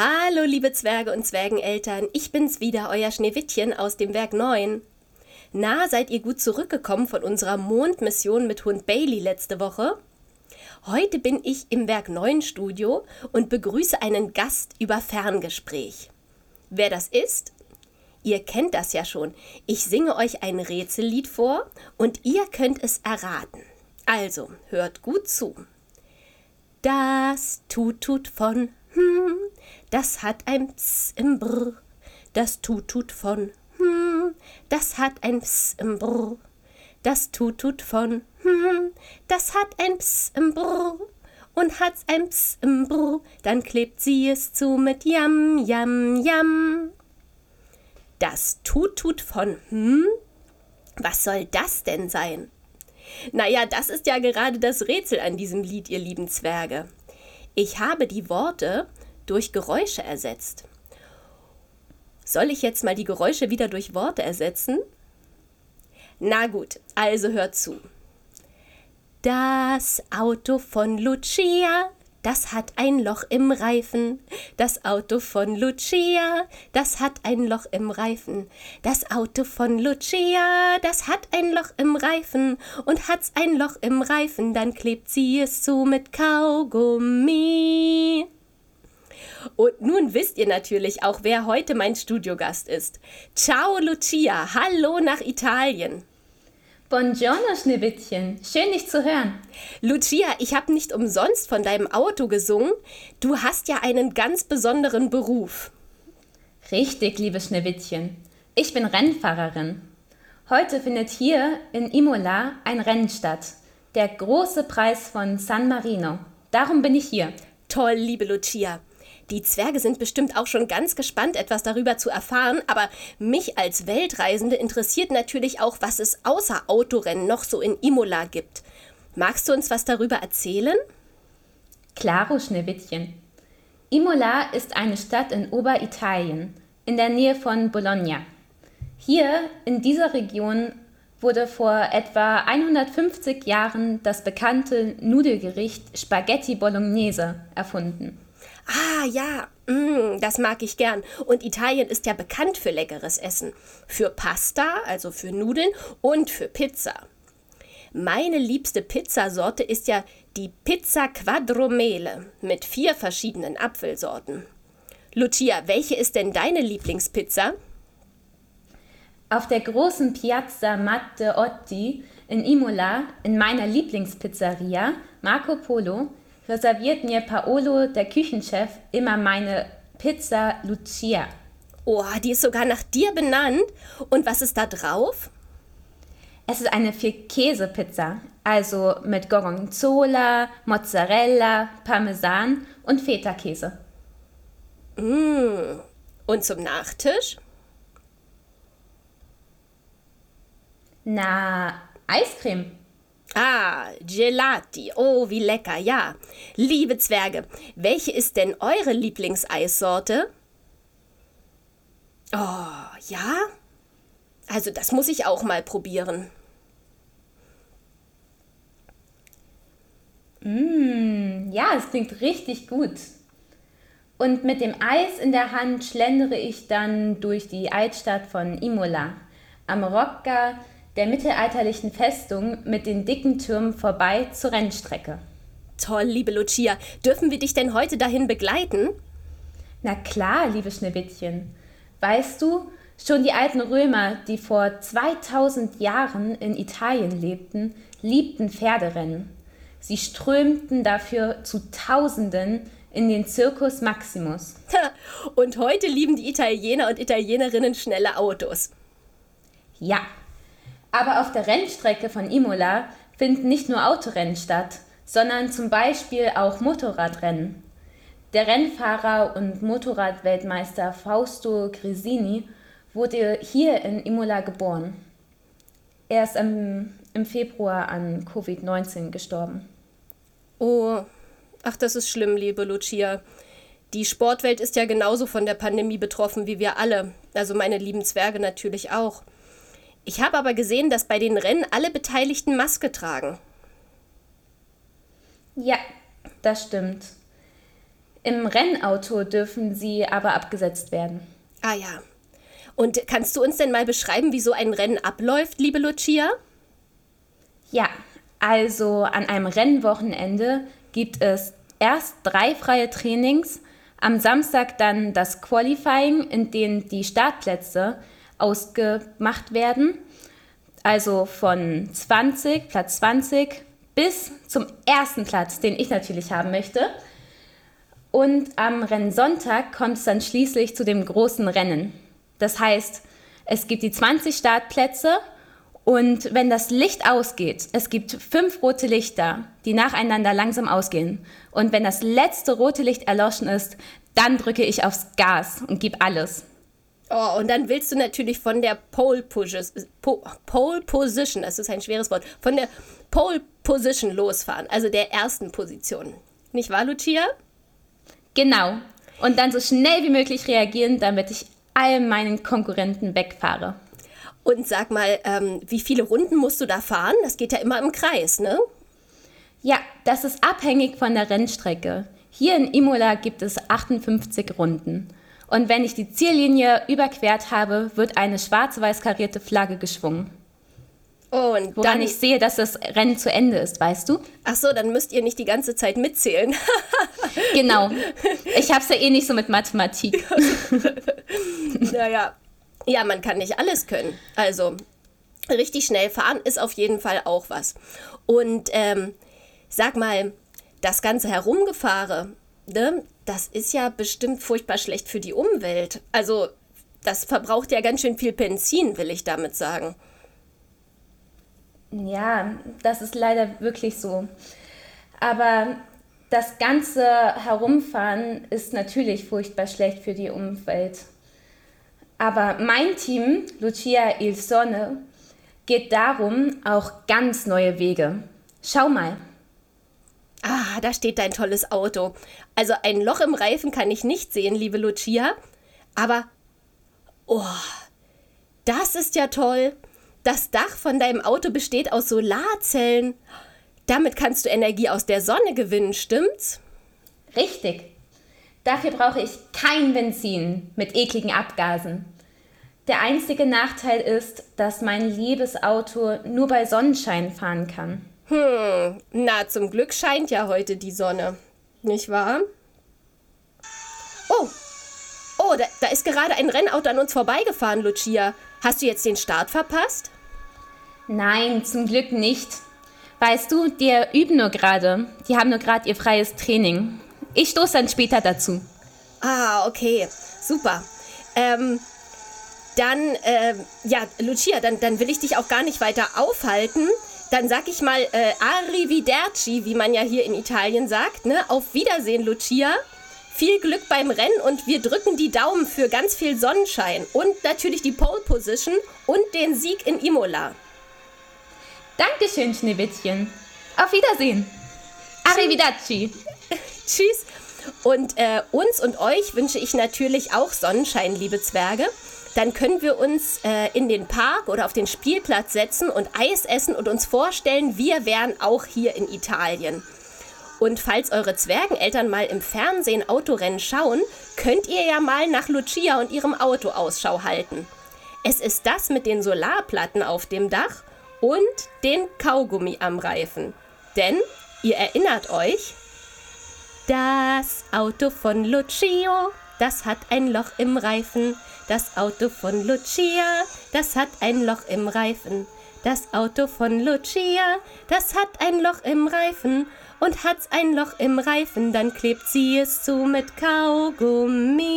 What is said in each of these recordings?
Hallo, liebe Zwerge und Zwergeneltern, ich bin's wieder, euer Schneewittchen aus dem Werk 9. Na, seid ihr gut zurückgekommen von unserer Mondmission mit Hund Bailey letzte Woche? Heute bin ich im Werk 9 Studio und begrüße einen Gast über Ferngespräch. Wer das ist? Ihr kennt das ja schon. Ich singe euch ein Rätsellied vor und ihr könnt es erraten. Also, hört gut zu. Das Tut Tut von das hat ein Ps im Brr. Das Tut Tut von hm, das hat ein Ps im Brr. Das Tut Tut von hm, das hat ein Ps im Brr. Und hat's ein Ps im Brr, dann klebt sie es zu mit Jam, Jam, Jam. Das Tut Tut von hm? Was soll das denn sein? Naja, das ist ja gerade das Rätsel an diesem Lied, ihr lieben Zwerge. Ich habe die Worte durch Geräusche ersetzt. Soll ich jetzt mal die Geräusche wieder durch Worte ersetzen? Na gut, also hört zu. Das Auto von Lucia das hat ein Loch im Reifen. Das Auto von Lucia, das hat ein Loch im Reifen. Das Auto von Lucia, das hat ein Loch im Reifen. Und hat's ein Loch im Reifen, dann klebt sie es zu mit Kaugummi. Und nun wisst ihr natürlich auch, wer heute mein Studiogast ist. Ciao Lucia, hallo nach Italien. Buongiorno, Schneewittchen. Schön, dich zu hören. Lucia, ich habe nicht umsonst von deinem Auto gesungen. Du hast ja einen ganz besonderen Beruf. Richtig, liebe Schneewittchen. Ich bin Rennfahrerin. Heute findet hier in Imola ein Rennen statt. Der große Preis von San Marino. Darum bin ich hier. Toll, liebe Lucia. Die Zwerge sind bestimmt auch schon ganz gespannt, etwas darüber zu erfahren, aber mich als Weltreisende interessiert natürlich auch, was es außer Autorennen noch so in Imola gibt. Magst du uns was darüber erzählen? Claro, Schneewittchen. Imola ist eine Stadt in Oberitalien, in der Nähe von Bologna. Hier in dieser Region wurde vor etwa 150 Jahren das bekannte Nudelgericht Spaghetti Bolognese erfunden. Ah ja, mm, das mag ich gern. Und Italien ist ja bekannt für leckeres Essen. Für Pasta, also für Nudeln, und für Pizza. Meine liebste Pizzasorte ist ja die Pizza Quadromele mit vier verschiedenen Apfelsorten. Lucia, welche ist denn deine Lieblingspizza? Auf der großen Piazza Matte Otti in Imola, in meiner Lieblingspizzeria Marco Polo, reserviert mir Paolo, der Küchenchef, immer meine Pizza Lucia. Oh, die ist sogar nach dir benannt. Und was ist da drauf? Es ist eine Vier-Käse-Pizza, also mit Gorgonzola, Mozzarella, Parmesan und Feta-Käse. Mmh. Und zum Nachtisch? Na, Eiscreme. Ah, Gelati. Oh, wie lecker, ja. Liebe Zwerge, welche ist denn eure Lieblingseissorte? Oh, ja? Also, das muss ich auch mal probieren. Mmh, ja, es klingt richtig gut. Und mit dem Eis in der Hand schlendere ich dann durch die Altstadt von Imola. Am Rocca der mittelalterlichen Festung mit den dicken Türmen vorbei zur Rennstrecke. Toll, liebe Lucia. Dürfen wir dich denn heute dahin begleiten? Na klar, liebe Schneewittchen. Weißt du, schon die alten Römer, die vor 2000 Jahren in Italien lebten, liebten Pferderennen. Sie strömten dafür zu Tausenden in den Circus Maximus. Und heute lieben die Italiener und Italienerinnen schnelle Autos. Ja, aber auf der Rennstrecke von Imola finden nicht nur Autorennen statt, sondern zum Beispiel auch Motorradrennen. Der Rennfahrer und Motorradweltmeister Fausto Grisini wurde hier in Imola geboren. Er ist im, im Februar an Covid-19 gestorben. Oh, ach, das ist schlimm, liebe Lucia. Die Sportwelt ist ja genauso von der Pandemie betroffen wie wir alle. Also meine lieben Zwerge natürlich auch. Ich habe aber gesehen, dass bei den Rennen alle Beteiligten Maske tragen. Ja, das stimmt. Im Rennauto dürfen sie aber abgesetzt werden. Ah ja. Und kannst du uns denn mal beschreiben, wie so ein Rennen abläuft, liebe Lucia? Ja, also an einem Rennwochenende gibt es erst drei freie Trainings, am Samstag dann das Qualifying, in dem die Startplätze ausgemacht werden. Also von 20, Platz 20 bis zum ersten Platz, den ich natürlich haben möchte. Und am Rennsonntag kommt es dann schließlich zu dem großen Rennen. Das heißt, es gibt die 20 Startplätze und wenn das Licht ausgeht, es gibt fünf rote Lichter, die nacheinander langsam ausgehen. Und wenn das letzte rote Licht erloschen ist, dann drücke ich aufs Gas und gebe alles. Oh, und dann willst du natürlich von der Pole, Pole Position, das ist ein schweres Wort, von der Pole Position losfahren, also der ersten Position. Nicht wahr, Lucia? Genau. Und dann so schnell wie möglich reagieren, damit ich all meinen Konkurrenten wegfahre. Und sag mal, ähm, wie viele Runden musst du da fahren? Das geht ja immer im Kreis, ne? Ja, das ist abhängig von der Rennstrecke. Hier in Imola gibt es 58 Runden. Und wenn ich die Ziellinie überquert habe, wird eine schwarz-weiß karierte Flagge geschwungen. Oh, und Woran dann, ich sehe, dass das Rennen zu Ende ist, weißt du? Ach so, dann müsst ihr nicht die ganze Zeit mitzählen. genau. Ich hab's ja eh nicht so mit Mathematik. naja, ja, man kann nicht alles können. Also, richtig schnell fahren ist auf jeden Fall auch was. Und ähm, sag mal, das ganze Herumgefahre, ne, das ist ja bestimmt furchtbar schlecht für die Umwelt. Also, das verbraucht ja ganz schön viel Benzin, will ich damit sagen. Ja, das ist leider wirklich so. Aber das ganze Herumfahren ist natürlich furchtbar schlecht für die Umwelt. Aber mein Team, Lucia Il Sonne, geht darum auch ganz neue Wege. Schau mal. Ah, da steht dein tolles Auto. Also ein Loch im Reifen kann ich nicht sehen, liebe Lucia. Aber, oh, das ist ja toll. Das Dach von deinem Auto besteht aus Solarzellen. Damit kannst du Energie aus der Sonne gewinnen, stimmt's? Richtig. Dafür brauche ich kein Benzin mit ekligen Abgasen. Der einzige Nachteil ist, dass mein liebes Auto nur bei Sonnenschein fahren kann. Hm, na, zum Glück scheint ja heute die Sonne. Nicht wahr? Oh, oh, da, da ist gerade ein Rennauto an uns vorbeigefahren, Lucia. Hast du jetzt den Start verpasst? Nein, zum Glück nicht. Weißt du, die üben nur gerade. Die haben nur gerade ihr freies Training. Ich stoße dann später dazu. Ah, okay. Super. Ähm, dann, äh, ja, Lucia, dann, dann will ich dich auch gar nicht weiter aufhalten. Dann sag ich mal äh, Arrivederci, wie man ja hier in Italien sagt. Ne? Auf Wiedersehen, Lucia. Viel Glück beim Rennen und wir drücken die Daumen für ganz viel Sonnenschein und natürlich die Pole Position und den Sieg in Imola. Dankeschön, Schneewittchen. Auf Wiedersehen. Arrivederci. Tschüss. Und äh, uns und euch wünsche ich natürlich auch Sonnenschein, liebe Zwerge. Dann können wir uns äh, in den Park oder auf den Spielplatz setzen und Eis essen und uns vorstellen, wir wären auch hier in Italien. Und falls eure Zwergeneltern mal im Fernsehen Autorennen schauen, könnt ihr ja mal nach Lucia und ihrem Auto Ausschau halten. Es ist das mit den Solarplatten auf dem Dach und den Kaugummi am Reifen. Denn, ihr erinnert euch, das Auto von Lucio, das hat ein Loch im Reifen. Das Auto von Lucia, das hat ein Loch im Reifen. Das Auto von Lucia, das hat ein Loch im Reifen. Und hat's ein Loch im Reifen, dann klebt sie es zu mit Kaugummi.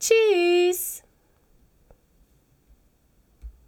Tschüss.